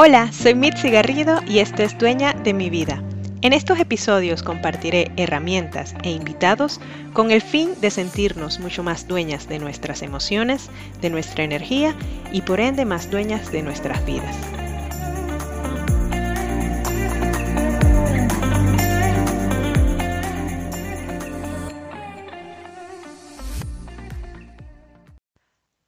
Hola, soy Mitzi Garrido y esto es Dueña de mi vida. En estos episodios compartiré herramientas e invitados con el fin de sentirnos mucho más dueñas de nuestras emociones, de nuestra energía y por ende más dueñas de nuestras vidas.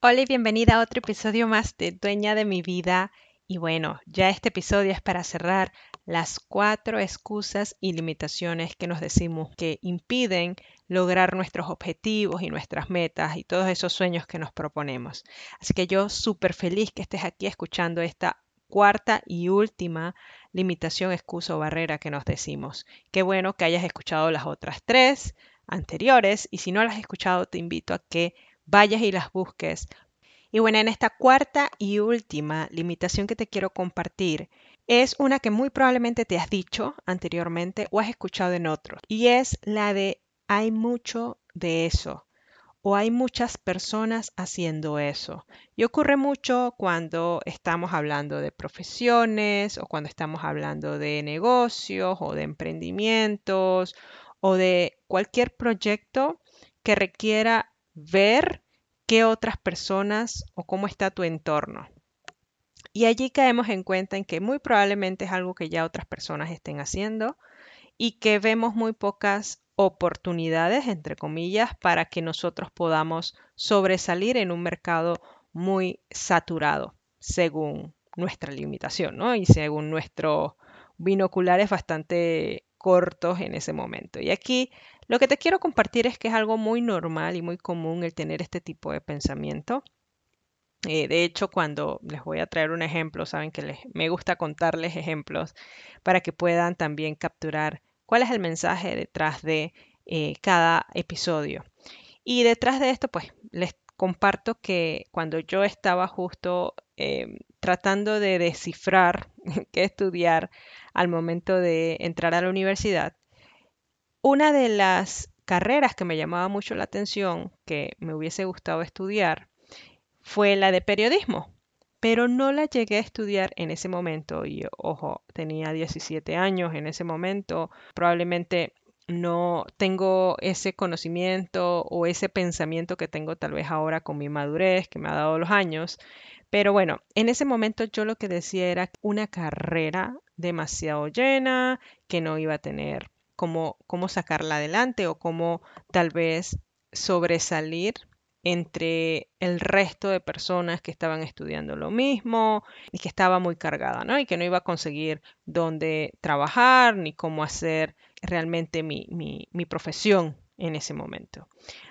Hola y bienvenida a otro episodio más de Dueña de mi vida. Y bueno, ya este episodio es para cerrar las cuatro excusas y limitaciones que nos decimos que impiden lograr nuestros objetivos y nuestras metas y todos esos sueños que nos proponemos. Así que yo súper feliz que estés aquí escuchando esta cuarta y última limitación, excusa o barrera que nos decimos. Qué bueno que hayas escuchado las otras tres anteriores y si no las has escuchado te invito a que vayas y las busques y bueno, en esta cuarta y última limitación que te quiero compartir es una que muy probablemente te has dicho anteriormente o has escuchado en otros. Y es la de hay mucho de eso o hay muchas personas haciendo eso. Y ocurre mucho cuando estamos hablando de profesiones o cuando estamos hablando de negocios o de emprendimientos o de cualquier proyecto que requiera ver qué otras personas o cómo está tu entorno. Y allí caemos en cuenta en que muy probablemente es algo que ya otras personas estén haciendo y que vemos muy pocas oportunidades, entre comillas, para que nosotros podamos sobresalir en un mercado muy saturado, según nuestra limitación, ¿no? Y según nuestros binoculares bastante cortos en ese momento. Y aquí lo que te quiero compartir es que es algo muy normal y muy común el tener este tipo de pensamiento. Eh, de hecho, cuando les voy a traer un ejemplo, saben que me gusta contarles ejemplos para que puedan también capturar cuál es el mensaje detrás de eh, cada episodio. Y detrás de esto, pues les comparto que cuando yo estaba justo eh, tratando de descifrar qué estudiar al momento de entrar a la universidad, una de las carreras que me llamaba mucho la atención, que me hubiese gustado estudiar, fue la de periodismo, pero no la llegué a estudiar en ese momento y ojo, tenía 17 años en ese momento, probablemente no tengo ese conocimiento o ese pensamiento que tengo tal vez ahora con mi madurez que me ha dado los años. Pero bueno, en ese momento yo lo que decía era una carrera demasiado llena, que no iba a tener cómo, sacarla adelante o cómo tal vez sobresalir entre el resto de personas que estaban estudiando lo mismo y que estaba muy cargada, ¿no? Y que no iba a conseguir dónde trabajar ni cómo hacer realmente mi, mi profesión en ese momento.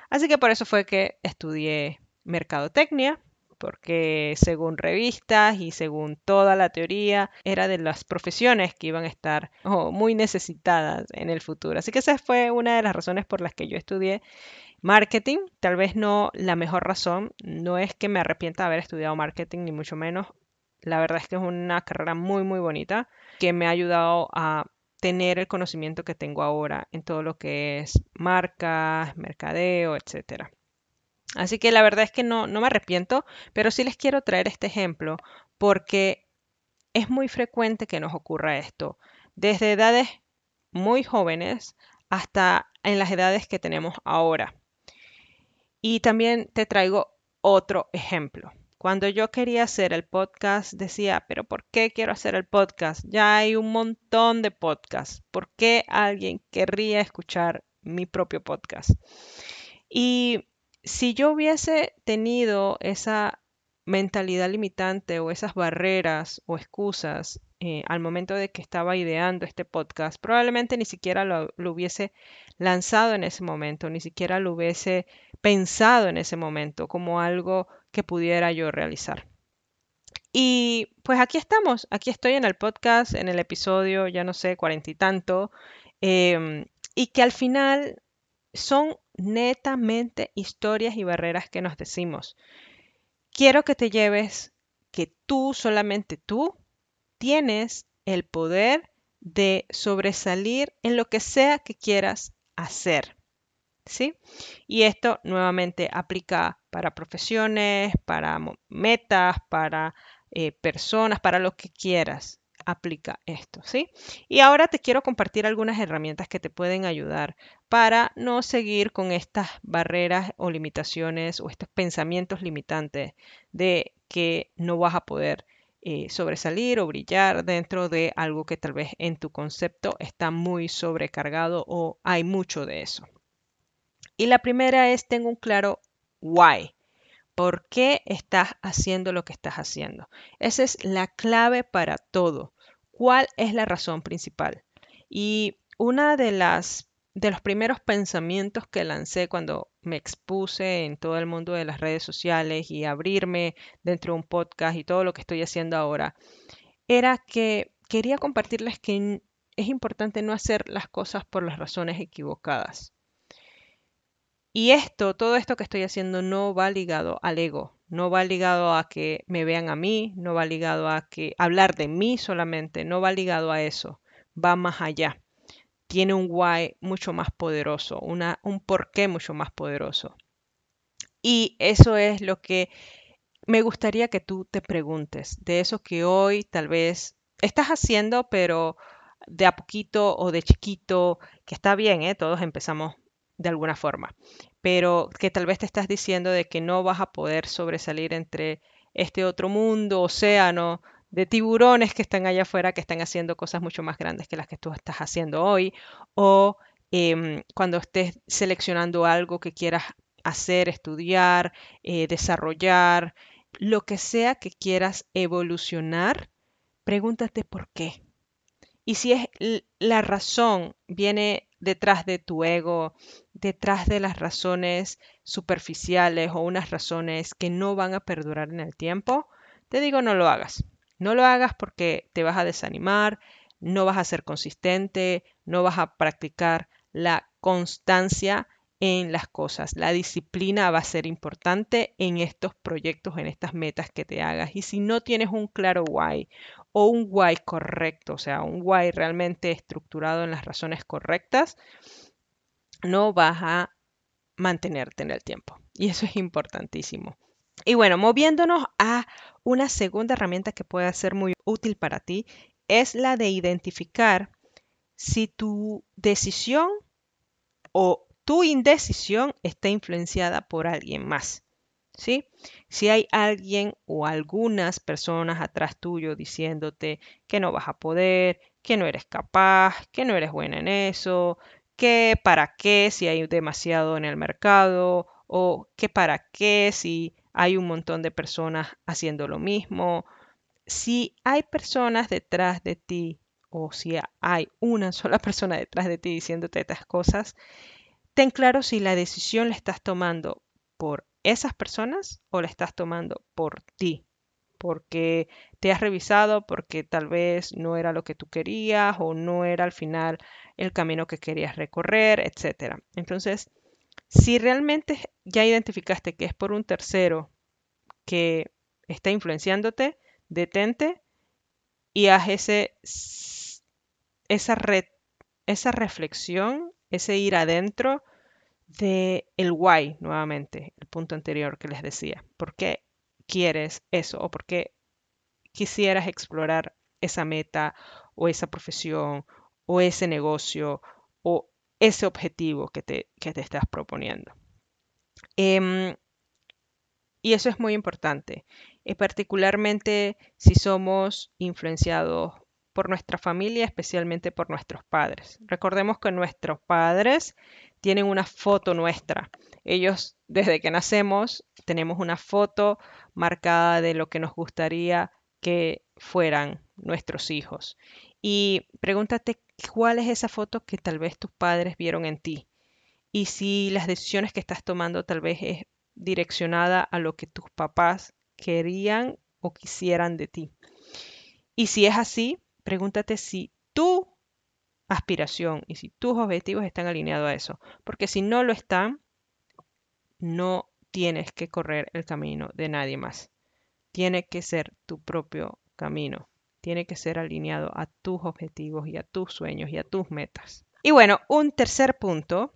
Así que por eso fue que estudié mercadotecnia porque según revistas y según toda la teoría era de las profesiones que iban a estar muy necesitadas en el futuro. Así que esa fue una de las razones por las que yo estudié marketing. Tal vez no la mejor razón, no es que me arrepienta de haber estudiado marketing, ni mucho menos. La verdad es que es una carrera muy, muy bonita que me ha ayudado a tener el conocimiento que tengo ahora en todo lo que es marcas, mercadeo, etcétera. Así que la verdad es que no, no me arrepiento, pero sí les quiero traer este ejemplo porque es muy frecuente que nos ocurra esto, desde edades muy jóvenes hasta en las edades que tenemos ahora. Y también te traigo otro ejemplo. Cuando yo quería hacer el podcast, decía, pero ¿por qué quiero hacer el podcast? Ya hay un montón de podcasts. ¿Por qué alguien querría escuchar mi propio podcast? Y si yo hubiese tenido esa mentalidad limitante o esas barreras o excusas eh, al momento de que estaba ideando este podcast, probablemente ni siquiera lo, hubiese lanzado en ese momento, ni siquiera lo hubiese pensado en ese momento como algo que pudiera yo realizar. Y pues aquí estamos, aquí estoy en el podcast, en el episodio, ya no sé, cuarenta y tanto, em, y que al final son netamente historias y barreras que nos decimos. Quiero que te lleves que tú, solamente tú, tienes el poder de sobresalir en lo que sea que quieras hacer. ¿Sí? Y esto nuevamente aplica para profesiones, para metas, para eh, personas, para lo que quieras. Aplica esto, ¿sí? Y ahora te quiero compartir algunas herramientas que te pueden ayudar para no seguir con estas barreras o limitaciones o estos pensamientos limitantes de que no vas a poder eh, sobresalir o brillar dentro de algo que tal vez en tu concepto está muy sobrecargado o hay mucho de eso. Y la primera es, tengo un claro why. ¿Por qué estás haciendo lo que estás haciendo? Esa es la clave para todo. ¿Cuál es la razón principal? Y una de las de los primeros pensamientos que lancé cuando me expuse en todo el mundo de las redes sociales y abrirme dentro de un podcast y todo lo que estoy haciendo ahora, era que quería compartirles que es importante no hacer las cosas por las razones equivocadas. Y esto, todo esto que estoy haciendo no va ligado al ego, no va ligado a que me vean a mí, no va ligado a que hablar de mí solamente, no va ligado a eso, va más allá tiene un why mucho más poderoso, una, un porqué mucho más poderoso. Y eso es lo que me gustaría que tú te preguntes, de eso que hoy tal vez estás haciendo, pero de a poquito o de chiquito, que está bien, ¿eh? todos empezamos de alguna forma, pero que tal vez te estás diciendo de que no vas a poder sobresalir entre este otro mundo, océano de tiburones que están allá afuera, que están haciendo cosas mucho más grandes que las que tú estás haciendo hoy, o em, cuando estés seleccionando algo que quieras hacer, estudiar, eh, desarrollar, lo que sea que quieras evolucionar, pregúntate por qué. Y si es la razón viene detrás de tu ego, detrás de las razones superficiales o unas razones que no van a perdurar en el tiempo, te digo no lo hagas. No lo hagas porque te vas a desanimar, no vas a ser consistente, no vas a practicar la constancia en las cosas. La disciplina va a ser importante en estos proyectos, en estas metas que te hagas. Y si no tienes un claro why o un why correcto, o sea, un why realmente estructurado en las razones correctas, no vas a mantenerte en el tiempo. Y eso es importantísimo. Y bueno, moviéndonos a una segunda herramienta que puede ser muy útil para ti, es la de identificar si tu decisión o tu indecisión está influenciada por alguien más. ¿Sí? Si hay alguien o algunas personas atrás tuyo diciéndote que no vas a poder, que no eres capaz, que no eres buena en eso, que para qué si hay demasiado en el mercado o que para qué si hay un montón de personas haciendo lo mismo. Si hay personas detrás de ti o si hay una sola persona detrás de ti diciéndote estas cosas, ten claro si la decisión la estás tomando por esas personas o la estás tomando por ti. Porque te has revisado, porque tal vez no era lo que tú querías o no era al final el camino que querías recorrer, etc. Entonces, si realmente ya identificaste que es por un tercero que está influenciándote, detente y haz ese, esa, esa reflexión, ese ir adentro de el why nuevamente, el punto anterior que les decía. ¿Por qué quieres eso o por qué quisieras explorar esa meta o esa profesión o ese negocio o ese objetivo que te, te estás proponiendo. Em, y eso es muy importante, eh, particularmente si somos influenciados por nuestra familia, especialmente por nuestros padres. Recordemos que nuestros padres tienen una foto nuestra. Ellos, desde que nacemos, tenemos una foto marcada de lo que nos gustaría que fueran nuestros hijos. Y pregúntate cuál es esa foto que tal vez tus padres vieron en ti. Y si las decisiones que estás tomando tal vez es direccionada a lo que tus papás querían o quisieran de ti. Y si es así, pregúntate si tu aspiración y si tus objetivos están alineados a eso. Porque si no lo están, no tienes que correr el camino de nadie más. Tiene que ser tu propio camino tiene que ser alineado a tus objetivos y a tus sueños y a tus metas. Y bueno, un tercer punto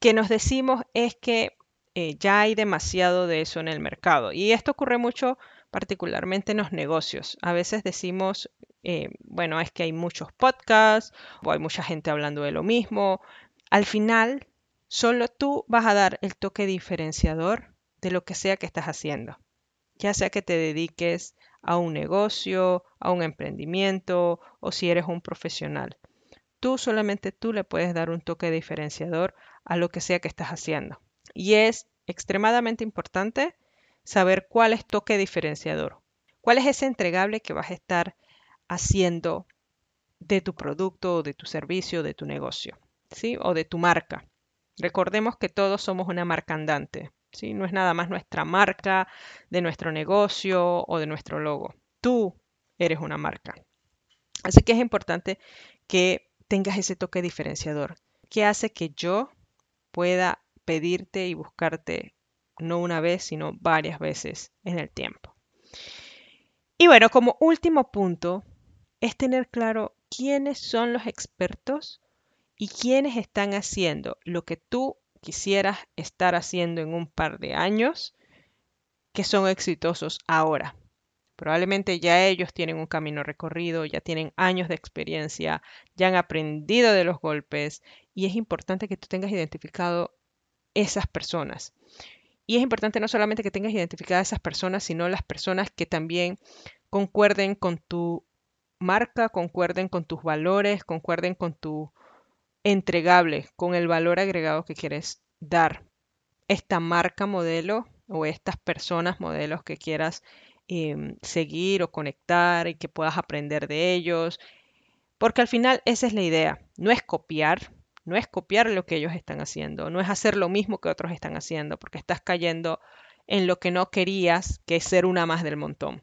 que nos decimos es que eh, ya hay demasiado de eso en el mercado. Y esto ocurre mucho particularmente en los negocios. A veces decimos, eh, bueno, es que hay muchos podcasts o hay mucha gente hablando de lo mismo. Al final, solo tú vas a dar el toque diferenciador de lo que sea que estás haciendo. Ya sea que te dediques a un negocio, a un emprendimiento o si eres un profesional. Tú solamente tú le puedes dar un toque diferenciador a lo que sea que estás haciendo. Y es extremadamente importante saber cuál es toque diferenciador. ¿Cuál es ese entregable que vas a estar haciendo de tu producto de tu servicio, de tu negocio, ¿sí? O de tu marca. Recordemos que todos somos una marca andante, ¿sí? No es nada más nuestra marca de nuestro negocio o de nuestro logo. Tú eres una marca. Así que es importante que tengas ese toque diferenciador, que hace que yo pueda pedirte y buscarte no una vez, sino varias veces en el tiempo. Y bueno, como último punto, es tener claro quiénes son los expertos y quiénes están haciendo lo que tú quisieras estar haciendo en un par de años, que son exitosos ahora. Probablemente ya ellos tienen un camino recorrido, ya tienen años de experiencia, ya han aprendido de los golpes y es importante que tú tengas identificado esas personas. Y es importante no solamente que tengas identificadas esas personas, sino las personas que también concuerden con tu marca, concuerden con tus valores, concuerden con tu entregable, con el valor agregado que quieres dar. Esta marca modelo o estas personas modelos que quieras em, seguir o conectar y que puedas aprender de ellos. Porque al final esa es la idea. No es copiar, no es copiar lo que ellos están haciendo, no es hacer lo mismo que otros están haciendo, porque estás cayendo en lo que no querías, que es ser una más del montón.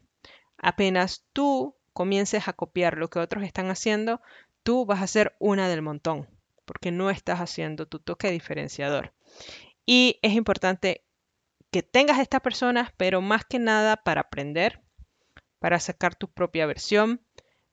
Apenas tú comiences a copiar lo que otros están haciendo, tú vas a ser una del montón, porque no estás haciendo tu toque diferenciador. Y es importante que tengas estas personas, pero más que nada para aprender, para sacar tu propia versión,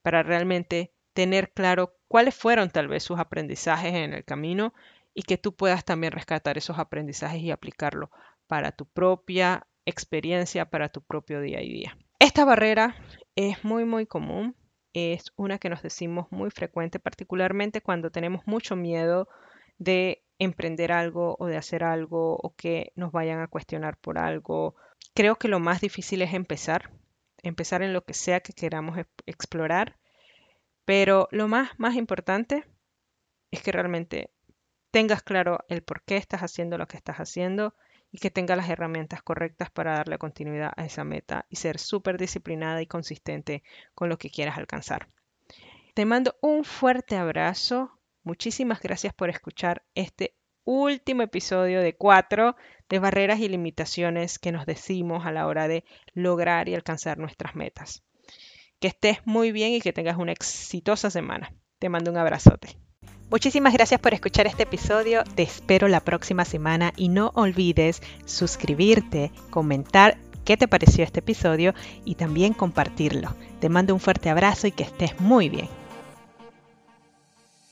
para realmente tener claro cuáles fueron tal vez sus aprendizajes en el camino y que tú puedas también rescatar esos aprendizajes y aplicarlo para tu propia experiencia, para tu propio día a día. Esta barrera es muy, muy común. Es una que nos decimos muy frecuente, particularmente cuando tenemos mucho miedo de emprender algo o de hacer algo o que nos vayan a cuestionar por algo. Creo que lo más difícil es empezar, empezar en lo que sea que queramos explorar pero lo más, más importante es que realmente tengas claro el por qué estás haciendo lo que estás haciendo y que tengas las herramientas correctas para darle continuidad a esa meta y ser súper disciplinada y consistente con lo que quieras alcanzar. Te mando un fuerte abrazo. Muchísimas gracias por escuchar este último episodio de cuatro de barreras y limitaciones que nos decimos a la hora de lograr y alcanzar nuestras metas. Que estés muy bien y que tengas una exitosa semana. Te mando un abrazote. Muchísimas gracias por escuchar este episodio. Te espero la próxima semana y no olvides suscribirte, comentar qué te pareció este episodio y también compartirlo. Te mando un fuerte abrazo y que estés muy bien.